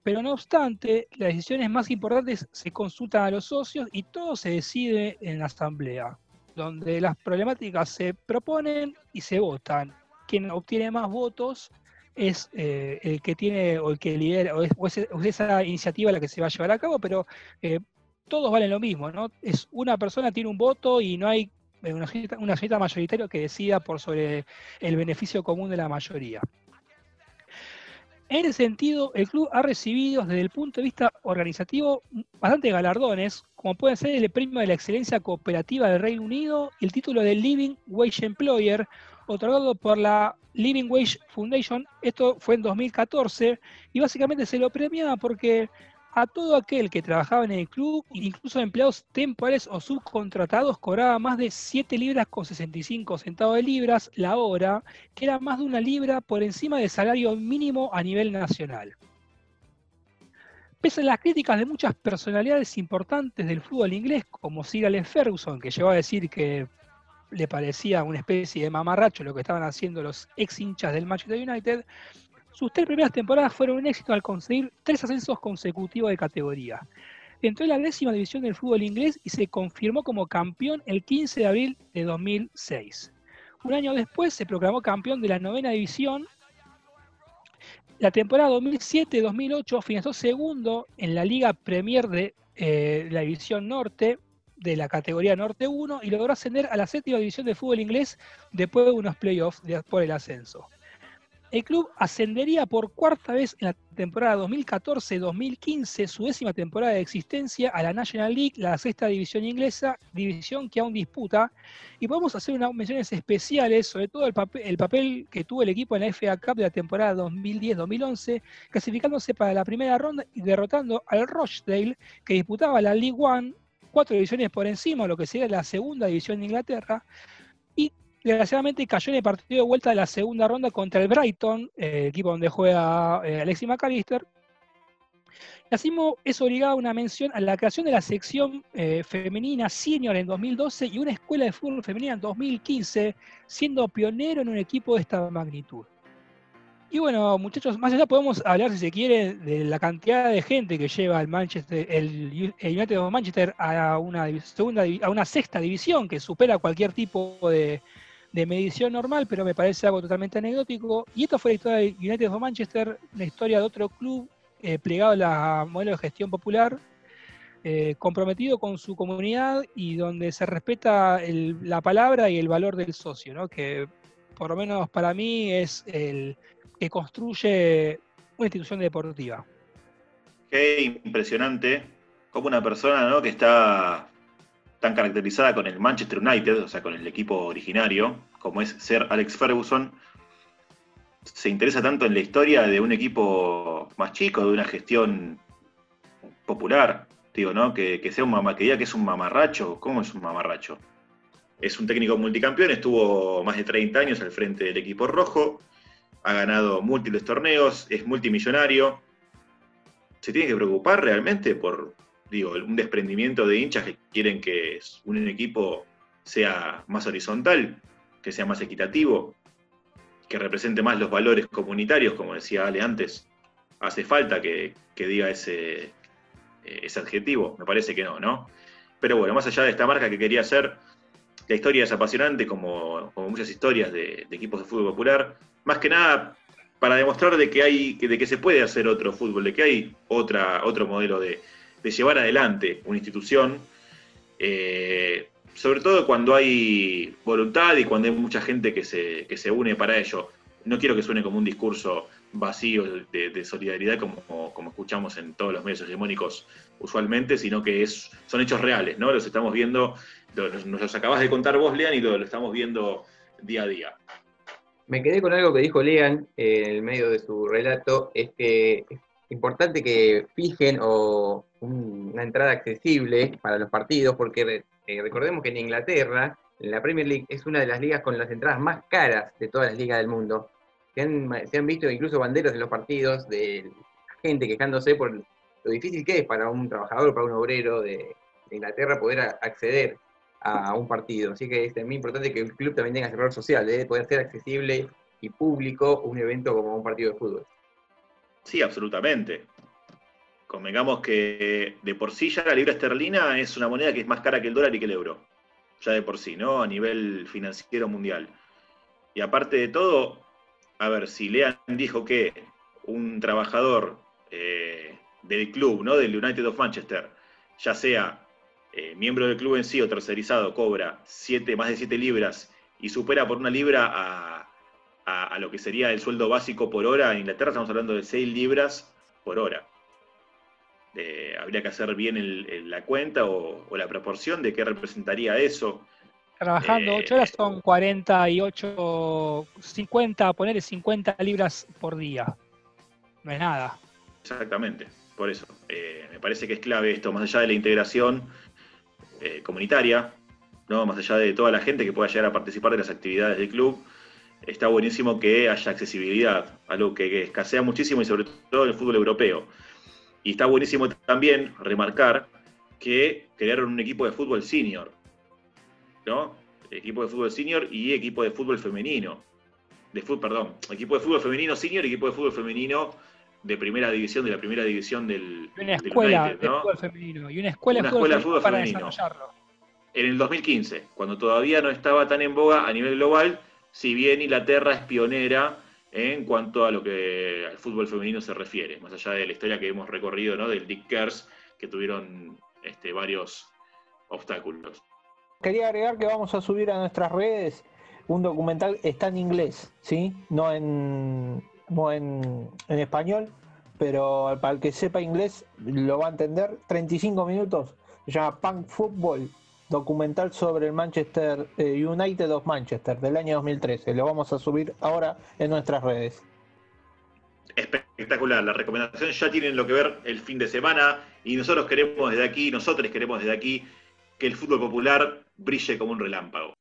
Speaker 3: Pero no obstante, las decisiones más importantes se consultan a los socios y todo se decide en la asamblea, donde las problemáticas se proponen y se votan. Quien obtiene más votos es eh, el que tiene o el que lidera, o es, esa iniciativa la que se va a llevar a cabo, pero eh, todos valen lo mismo, ¿no? Es una persona tiene un voto y no hay eh, una cierta, una cierta mayoritaria que decida por sobre el beneficio común de la mayoría. En ese sentido, el club ha recibido desde el punto de vista organizativo bastantes galardones, como pueden ser el premio de la excelencia cooperativa del Reino Unido y el título de Living Wage Employer, otorgado por la Living Wage Foundation. Esto fue en 2014 y básicamente se lo premiaba porque a todo aquel que trabajaba en el club, incluso empleados temporales o subcontratados, cobraba más de 7 libras con 65 centavos de libras la hora, que era más de una libra por encima del salario mínimo a nivel nacional. Pese a las críticas de muchas personalidades importantes del fútbol inglés, como Sir Alex Ferguson, que llegó a decir que le parecía una especie de mamarracho lo que estaban haciendo los ex hinchas del Manchester United, sus tres primeras temporadas fueron un éxito al conseguir tres ascensos consecutivos de categoría. Entró en la décima división del fútbol inglés y se confirmó como campeón el 15 de abril de 2006. Un año después se proclamó campeón de la novena división. La temporada 2007-2008 finalizó segundo en la Liga Premier de eh, la División Norte, de la categoría Norte 1, y logró ascender a la séptima división de fútbol inglés después de unos playoffs por el ascenso. el club ascendería por cuarta vez en la temporada 2014-2015, su décima temporada de existencia, a la National League, la sexta división inglesa, división que aún disputa. Y podemos hacer unas menciones especiales, sobre todo el papel, el papel que tuvo el equipo en la FA Cup de la temporada 2010-2011, clasificándose para la primera ronda y derrotando al Rochdale, que disputaba la League One, cuatro divisiones por encima, lo que sería la segunda división de Inglaterra. Y desgraciadamente cayó en el partido de vuelta de la segunda ronda contra el Brighton, eh, el equipo donde juega eh, Alexis McAllister. Y así es obligada una mención a la creación de la sección eh, femenina senior en 2012 y una escuela de fútbol femenina en 2015, siendo pionero en un equipo de esta magnitud. Y bueno, muchachos, más allá podemos hablar, si se quiere, de la cantidad de gente que lleva el Manchester, el United of Manchester a una segunda, a una sexta división que supera cualquier tipo de, de medición normal, pero me parece algo totalmente anecdótico. Y esta fue la historia de United of Manchester, la historia de otro club eh, plegado a modelo de gestión popular, eh, comprometido con su comunidad y donde se respeta la palabra y el valor del socio, ¿no? que por lo menos para mí es el que construye una institución deportiva.
Speaker 1: Qué impresionante como una persona ¿no? que está tan caracterizada con el Manchester United, o sea, con el equipo originario, como es ser Alex Ferguson, se interesa tanto en la historia de un equipo más chico, de una gestión popular, digo, ¿no? Que, que sea un mamá, que diga que es un mamarracho. ¿Cómo es un mamarracho? Es un técnico multicampeón, estuvo más de 30 años al frente del equipo rojo, ha ganado múltiples torneos, es multimillonario. ¿Se tiene que preocupar realmente por, digo, un desprendimiento de hinchas que quieren que un equipo sea más horizontal, que sea más equitativo, que represente más los valores comunitarios, como decía Ale antes? Hace falta que, que diga ese, eh, ese adjetivo, me parece que no, ¿no? Pero bueno, más allá de esta marca que quería hacer, la historia es apasionante, como, como muchas historias de, equipos de fútbol popular, más que nada para demostrar de que hay, de que se puede hacer otro fútbol, de que hay otra, otro modelo de, de llevar adelante una institución, eh, sobre todo cuando hay voluntad y cuando hay mucha gente que se, que se une para ello. No quiero que suene como un discurso vacío de, solidaridad como, como escuchamos en todos los medios hegemónicos usualmente, sino que es, son hechos reales, ¿no? Los estamos viendo, nos los acabas de contar vos, Lean, y lo, estamos viendo día a día.
Speaker 5: Me quedé con algo que dijo Lean eh, en el medio de su relato, es que es importante que fijen o un- una entrada accesible para los partidos, porque eh, recordemos que en Inglaterra, en la Premier League, es una de las ligas con las entradas más caras de todas las ligas del mundo. Se han, visto incluso banderas en los partidos de gente quejándose por lo difícil que es para un trabajador, para un obrero de, Inglaterra poder acceder a un partido. Así que es muy importante que el club también tenga ese rol social, de poder ser accesible y público un evento como un partido de fútbol.
Speaker 1: Sí, absolutamente. Convengamos que de por sí ya la libra esterlina es una moneda que es más cara que el dólar y que el euro. Ya de por sí, ¿no? A nivel financiero mundial. Y aparte de todo, a ver, si Lean dijo que un trabajador eh, del club, ¿no? Del United of Manchester, ya sea eh, miembro del club en sí o tercerizado, cobra siete, más de 7 libras y supera por una libra a, a- a lo que sería el sueldo básico por hora, en Inglaterra estamos hablando de 6 libras por hora. Eh, habría que hacer bien el- el- la cuenta o, o la proporción de qué representaría eso.
Speaker 3: Trabajando
Speaker 1: Eh,
Speaker 3: 8 horas son 48, 50, ponerle 50 libras por día. No es nada.
Speaker 1: Exactamente, por eso. Eh, me parece que es clave esto, más allá de la integración eh, comunitaria, ¿no? más allá de toda la gente que pueda llegar a participar de las actividades del club, está buenísimo que haya accesibilidad, algo que, que escasea muchísimo y sobre todo en el fútbol europeo. Y está buenísimo también remarcar que crearon un equipo de fútbol senior, ¿no? Equipo de fútbol senior y equipo de fútbol femenino. De perdón, equipo de fútbol femenino senior y equipo de fútbol femenino de primera división, de la primera división del,
Speaker 3: Y una
Speaker 1: del
Speaker 3: escuela
Speaker 1: United,
Speaker 3: de fútbol femenino. Y una escuela,
Speaker 1: Una
Speaker 3: de fútbol
Speaker 1: escuela de
Speaker 3: femenino
Speaker 1: fútbol. En el 2015, cuando todavía no estaba tan en boga a nivel global, si bien Inglaterra es pionera en cuanto a lo que al fútbol femenino se refiere, más allá de la historia que hemos recorrido, ¿no? Del Dick Kers, que tuvieron este, varios obstáculos.
Speaker 4: Quería agregar que vamos a subir a nuestras redes un documental, está en inglés, ¿sí? No en, no en, en español, pero para el que sepa inglés lo va a entender. 35 minutos, se llama Punk Football, documental sobre el Manchester eh, United of Manchester del año 2013. Lo vamos a subir ahora en nuestras redes.
Speaker 11: Espectacular, la recomendación ya tienen lo que ver el fin de semana y nosotros queremos desde aquí, nosotros queremos desde aquí que el fútbol popular brille como un relámpago.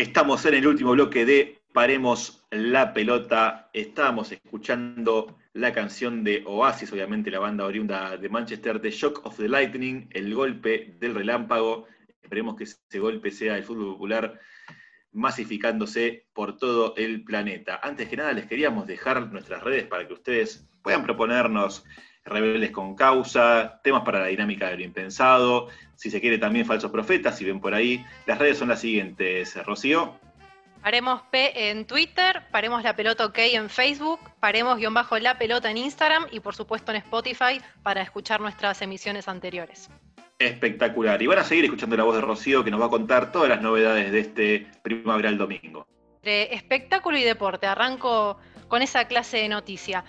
Speaker 11: Estamos en el último bloque de Paremos la pelota. Estábamos escuchando la canción de Oasis, obviamente la banda oriunda de Manchester, The Shock of the Lightning, el golpe del relámpago. Esperemos que ese golpe sea el fútbol popular masificándose por todo el planeta. Antes que nada, les queríamos dejar nuestras redes para que ustedes puedan proponernos rebeldes con causa, temas para la dinámica de lo impensado, si se quiere también falsos profetas, si ven por ahí. Las redes son las siguientes, Rocío.
Speaker 2: Paremos P en Twitter, paremos la pelota OK en Facebook, paremos guion bajo la pelota en Instagram y por supuesto en Spotify para escuchar nuestras emisiones anteriores.
Speaker 11: Espectacular. Y van a seguir escuchando la voz de Rocío que nos va a contar todas las novedades de este primaveral domingo.
Speaker 2: De espectáculo y deporte, arranco con esa clase de noticia.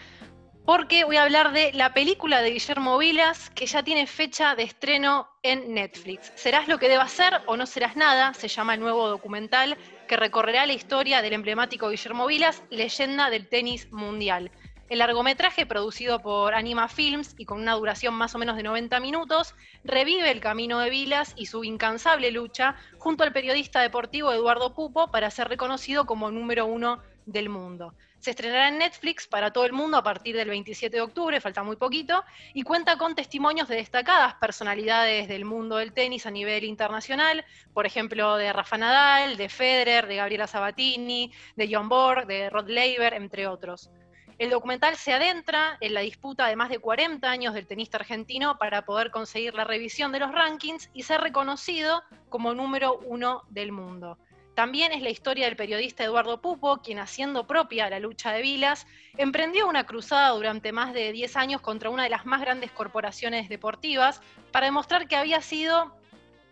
Speaker 2: Porque voy a hablar de la película de Guillermo Vilas que ya tiene fecha de estreno en Netflix. ¿Serás lo que debas ser o no serás nada? Se llama el nuevo documental que recorrerá la historia del emblemático Guillermo Vilas, leyenda del tenis mundial. El largometraje, producido por Anima Films y con una duración más o menos de 90 minutos, revive el camino de Vilas y su incansable lucha junto al periodista deportivo Eduardo Pupo para ser reconocido como número uno del mundo. Se estrenará en Netflix para todo el mundo a partir del 27 de octubre, falta muy poquito, y cuenta con testimonios de destacadas personalidades del mundo del tenis a nivel internacional, por ejemplo, de Rafa Nadal, de Federer, de Gabriela Sabatini, de John Borg, de Rod Laver, entre otros. El documental se adentra en la disputa de más de 40 años del tenista argentino para poder conseguir la revisión de los rankings y ser reconocido como número uno del mundo. También es la historia del periodista Eduardo Pupo, quien haciendo propia la lucha de Vilas, emprendió una cruzada durante más de 10 años contra una de las más grandes corporaciones deportivas para demostrar que había sido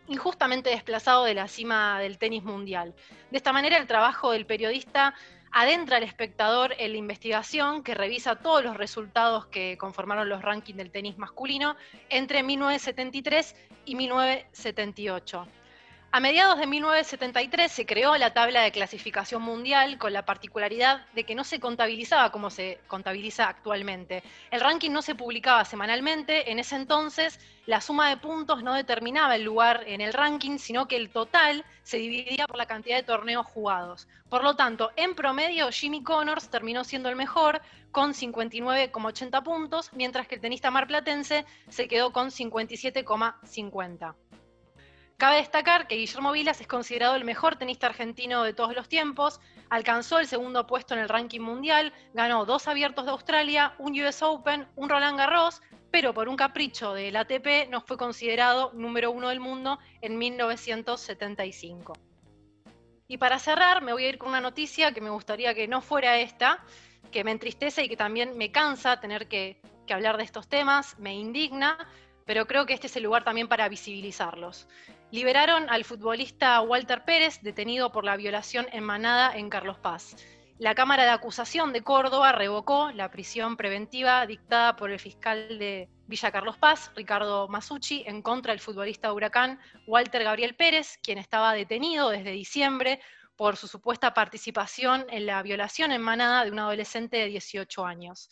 Speaker 2: injustamente desplazado de la cima del tenis mundial. De esta manera el trabajo del periodista adentra al espectador en la investigación que revisa todos los resultados que conformaron los rankings del tenis masculino entre 1973 y 1978. A mediados de 1973 se creó la tabla de clasificación mundial con la particularidad de que no se contabilizaba como se contabiliza actualmente. El ranking no se publicaba semanalmente, en ese entonces la suma de puntos no determinaba el lugar en el ranking, sino que el total se dividía por la cantidad de torneos jugados. Por lo tanto, en promedio Jimmy Connors terminó siendo el mejor con 59,80 puntos, mientras que el tenista marplatense se quedó con 57,50. Cabe destacar que Guillermo Vilas es considerado el mejor tenista argentino de todos los tiempos, alcanzó el segundo puesto en el ranking mundial, ganó dos abiertos de Australia, un US Open, un Roland Garros, pero por un capricho del ATP no fue considerado número uno del mundo en 1975. Y para cerrar, me voy a ir con una noticia que me gustaría que no fuera esta, que me entristece y que también me cansa tener que, que hablar de estos temas, me indigna, pero creo que este es el lugar también para visibilizarlos. Liberaron al futbolista Walter Pérez, detenido por la violación en Manada en Carlos Paz. La Cámara de Acusación de Córdoba revocó la prisión preventiva dictada por el fiscal de Villa Carlos Paz, Ricardo Masucci, en contra del futbolista Huracán Walter Gabriel Pérez, quien estaba detenido desde diciembre por su supuesta participación en la violación en Manada de un adolescente de 18 años.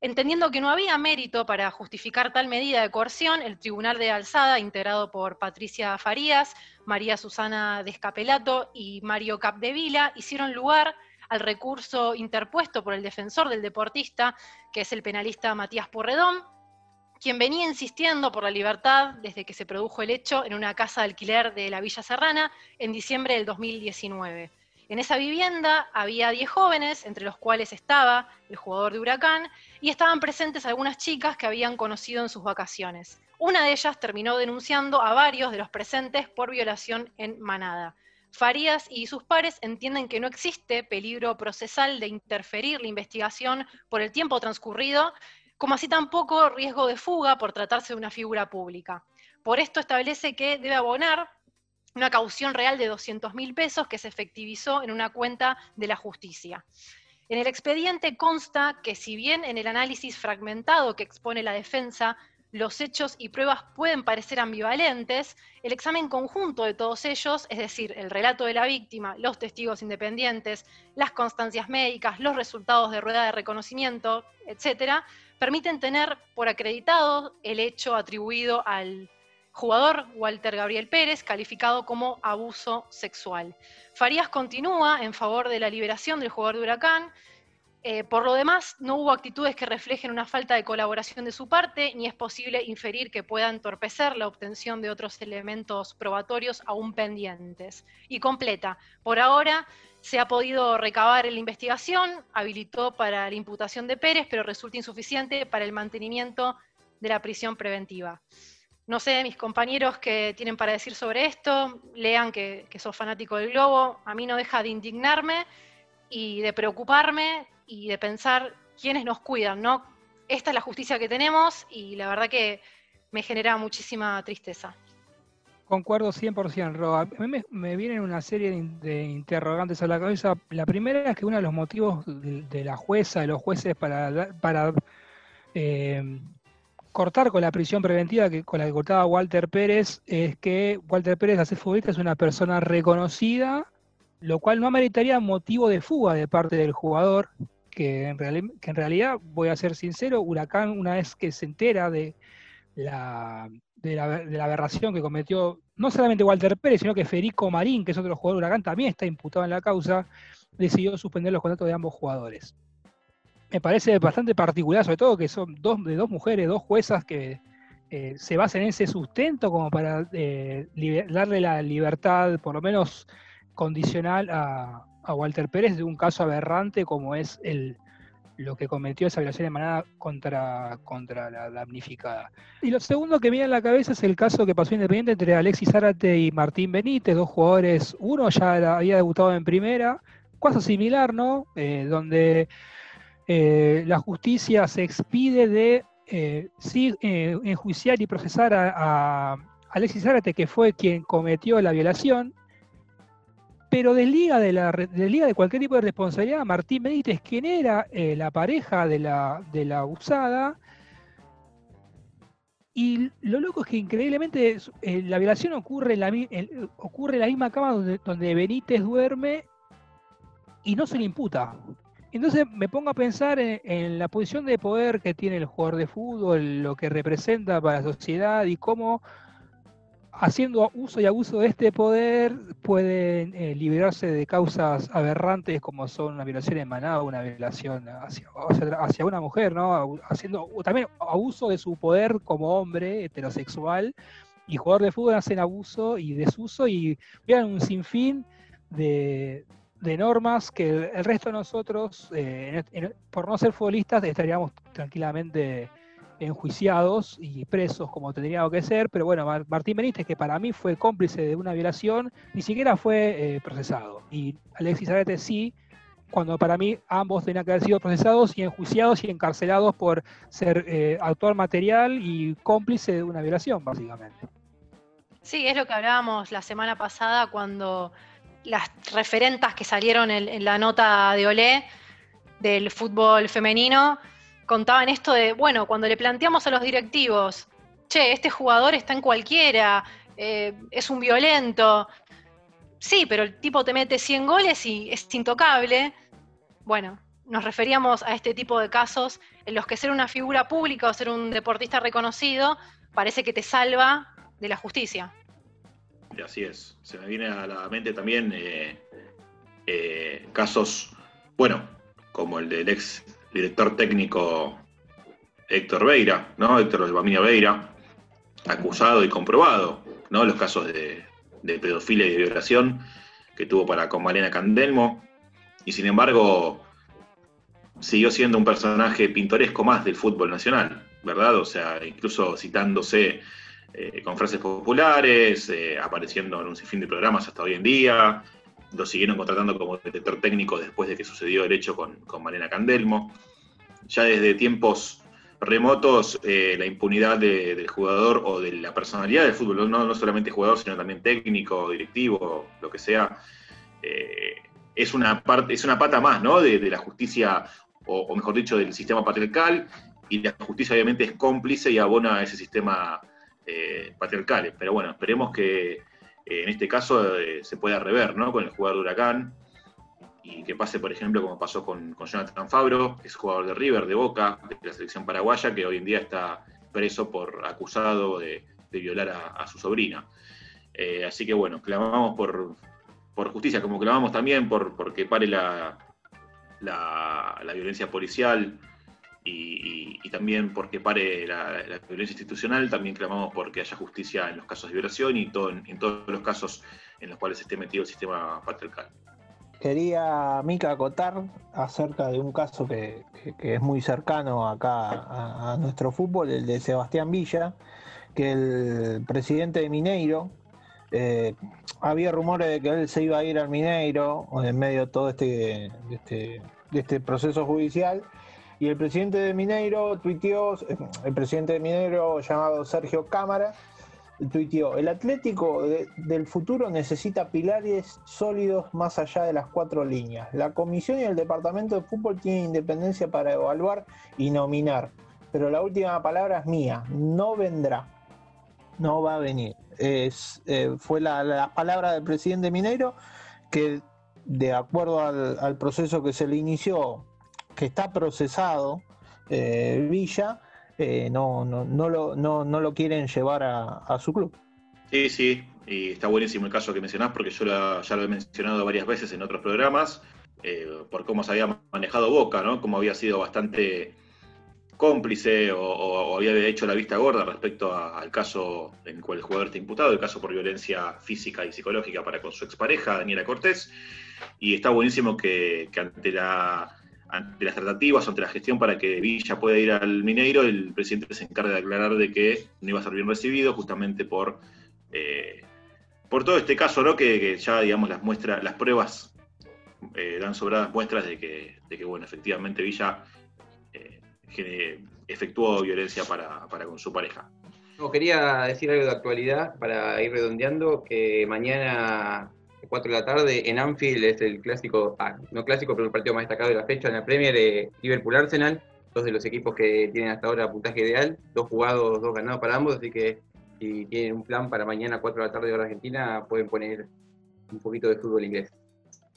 Speaker 2: Entendiendo que no había mérito para justificar tal medida de coerción, el Tribunal de Alzada, integrado por Patricia Farías, María Susana Descapelato y Mario Capdevila, hicieron lugar al recurso interpuesto por el defensor del deportista, que es el penalista Matías Porredón, quien venía insistiendo por la libertad desde que se produjo el hecho en una casa de alquiler de la Villa Serrana en diciembre del 2019. En esa vivienda había 10 jóvenes, entre los cuales estaba el jugador de Huracán, y estaban presentes algunas chicas que habían conocido en sus vacaciones. Una de ellas terminó denunciando a varios de los presentes por violación en manada. Farías y sus pares entienden que no existe peligro procesal de interferir la investigación por el tiempo transcurrido, como así tampoco riesgo de fuga por tratarse de una figura pública. Por esto establece que debe abonar una caución real de 200 mil pesos que se efectivizó en una cuenta de la justicia. En el expediente consta que si bien en el análisis fragmentado que expone la defensa los hechos y pruebas pueden parecer ambivalentes, el examen conjunto de todos ellos, es decir, el relato de la víctima, los testigos independientes, las constancias médicas, los resultados de rueda de reconocimiento, etcétera, permiten tener por acreditado el hecho atribuido al jugador Walter Gabriel Pérez, calificado como abuso sexual. Farías continúa en favor de la liberación del jugador de Huracán. Eh, por lo demás, no hubo actitudes que reflejen una falta de colaboración de su parte, ni es posible inferir que pueda entorpecer la obtención de otros elementos probatorios aún pendientes. Y completa, por ahora se ha podido recabar en la investigación, habilitó para la imputación de Pérez, pero resulta insuficiente para el mantenimiento de la prisión preventiva. No sé, mis compañeros que tienen para decir sobre esto, lean que, que sos fanático del globo, a mí no deja de indignarme y de preocuparme y de pensar quiénes nos cuidan, ¿no? Esta es la justicia que tenemos y la verdad que me genera muchísima tristeza.
Speaker 3: Concuerdo 100%, Ro. A mí me, vienen una serie de, in- de interrogantes a la cabeza. La primera es que uno de los motivos de, la jueza, de los jueces para eh, cortar con la prisión preventiva que, con la que cortaba Walter Pérez es que Walter Pérez, hacer futbolista, es una persona reconocida, lo cual no ameritaría motivo de fuga de parte del jugador, que en, que en realidad, voy a ser sincero, Huracán, una vez que se entera de la, de la, de la aberración que cometió no solamente Walter Pérez, sino que Federico Marín, que es otro jugador de Huracán, también está imputado en la causa, decidió suspender los contratos de ambos jugadores. Me parece bastante particular, sobre todo que son dos, de dos mujeres, dos juezas que eh, se basan en ese sustento como para eh, darle la libertad, por lo menos condicional, a, a Walter Pérez de un caso aberrante como es el, lo que cometió esa violación de contra, contra la damnificada. Y lo segundo que me viene a la cabeza es el caso que pasó Independiente entre Alexis Zárate y Martín Benítez, dos jugadores, uno ya había debutado en primera, caso similar, ¿no? Eh, donde eh, la justicia se expide de eh, eh, enjuiciar y procesar a, a Alexis Zárate, que fue quien cometió la violación, pero desliga de, cualquier tipo de responsabilidad a Martín Benítez, quien era eh, la pareja de la, de la abusada, Y lo loco es que increíblemente la violación ocurre en la, misma cama donde Benítez duerme y no se le imputa. Entonces me pongo a pensar en, la posición de poder que tiene el jugador de fútbol, lo que representa para la sociedad y cómo haciendo uso y abuso de este poder pueden eh, liberarse de causas aberrantes como son una violación en manada o una violación hacia, hacia, una mujer, ¿no? Haciendo también abuso de su poder como hombre heterosexual y jugador de fútbol hacen abuso y desuso y vean un sinfín de, de normas que el, resto de nosotros, eh, por no ser futbolistas, estaríamos tranquilamente enjuiciados y presos como tendríamos que ser, pero bueno, Mar- Martín Benítez, que para mí fue cómplice de una violación, ni siquiera fue eh, procesado. Y Alexis Arete sí, cuando para mí ambos tenían que haber sido procesados y enjuiciados y encarcelados por ser eh, autor material y cómplice de una violación, básicamente.
Speaker 2: Sí, es lo que hablábamos la semana pasada cuando las referentas que salieron en, la nota de Olé del fútbol femenino contaban esto de, bueno, cuando le planteamos a los directivos, che, este jugador está en cualquiera, eh, es un violento, sí, pero el tipo te mete 100 goles y es intocable. Bueno, nos referíamos a este tipo de casos en los que ser una figura pública o ser un deportista reconocido parece que te salva de la justicia.
Speaker 1: Así es. Se me viene a la mente también eh, eh, casos, bueno, como el del ex director técnico Héctor Beira, ¿no? Héctor del Bamino Beira, acusado y comprobado, ¿no? Los casos de, de pedofilia y de violación que tuvo para con Malena Candelmo. Y sin embargo, siguió siendo un personaje pintoresco más del fútbol nacional, ¿verdad? O sea, incluso citándose eh, con frases populares, eh, apareciendo en un sinfín de programas hasta hoy en día. Lo siguieron contratando como director técnico después de que sucedió el hecho con, con Mariana Candelmo. Ya desde tiempos remotos, eh, la impunidad de- del jugador o de la personalidad del fútbol, no, no solamente jugador, sino también técnico, directivo, lo que sea, es, una parte, es una pata más ¿no? de, de la justicia, o, o mejor dicho, del sistema patriarcal, y la justicia obviamente es cómplice y abona a ese sistema eh, patriarcales. Pero bueno, esperemos que eh, en este caso eh, se pueda rever ¿no? con el jugador de Huracán y que pase, por ejemplo, como pasó con, Jonathan Fabro, es jugador de River, de Boca, de la selección paraguaya, que hoy en día está preso por acusado de, violar a, a su sobrina. Eh, así que bueno, clamamos por, por justicia, como clamamos también por, por que pare la, la, la violencia policial y, también porque pare la, violencia institucional, también clamamos porque haya justicia en los casos de violación y todo, en, todos los casos en los cuales esté metido el sistema patriarcal.
Speaker 4: Quería, Mica, acotar acerca de un caso que, es muy cercano acá a, nuestro fútbol, el de Sebastián Villa, que el presidente de Mineiro, eh, había rumores de que él se iba a ir al Mineiro en medio de todo este, este, este proceso judicial. Y el presidente de Mineiro tuiteó, el presidente de Mineiro llamado Sergio Cámara, tuiteó, el Atlético de- del futuro necesita pilares sólidos más allá de las cuatro líneas. La comisión y el departamento de fútbol tienen independencia para evaluar y nominar, pero la última palabra es mía, no vendrá, no va a venir. Eh, fue la, la palabra del presidente Mineiro que de acuerdo al proceso que se le inició, que está procesado, eh, Villa, eh, no, no, no, lo, no, no lo quieren llevar a, a su club.
Speaker 1: Sí, sí, y está buenísimo el caso que mencionás porque yo ya lo he mencionado varias veces en otros programas, eh, por cómo se había manejado Boca, ¿no? Cómo había sido bastante cómplice o, había hecho la vista gorda respecto al caso en el cual el jugador está imputado, el caso por violencia física y psicológica para con su expareja, Daniela Cortés, y está buenísimo que ante la ante las tratativas, ante la gestión para que Villa pueda ir al Mineiro, el presidente se encarga de aclarar de que no iba a ser bien recibido justamente por, eh, por todo este caso, ¿no? Que, ya, digamos, las muestras, las pruebas eh, dan sobradas muestras de que, de que, bueno, efectivamente Villa eh, efectuó violencia para, para con su pareja.
Speaker 5: No, quería decir algo de actualidad para ir redondeando, que mañana 4 de la tarde en Anfield es el clásico, ah, no clásico, pero el partido más destacado de la fecha en la Premier, eh, Liverpool-Arsenal. dos de los equipos que tienen hasta ahora puntaje ideal, dos jugados, dos ganados para ambos, así que si tienen un plan para mañana 4 de la tarde hora Argentina, pueden poner un poquito de fútbol inglés.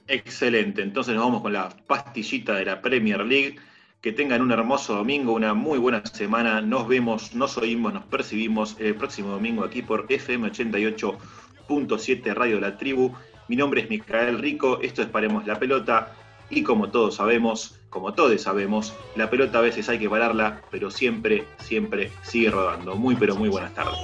Speaker 1: Excelente, entonces nos vamos con la pastillita de la Premier League. Que tengan un hermoso domingo, una muy buena semana. Nos vemos, nos oímos, nos percibimos el próximo domingo aquí por FM 88.7 Radio La Tribu. Mi nombre es Micael Rico, esto es Paremos la Pelota y como todos sabemos, como todos sabemos, la pelota a veces hay que pararla, pero siempre, siempre sigue rodando. Muy, pero muy buenas tardes.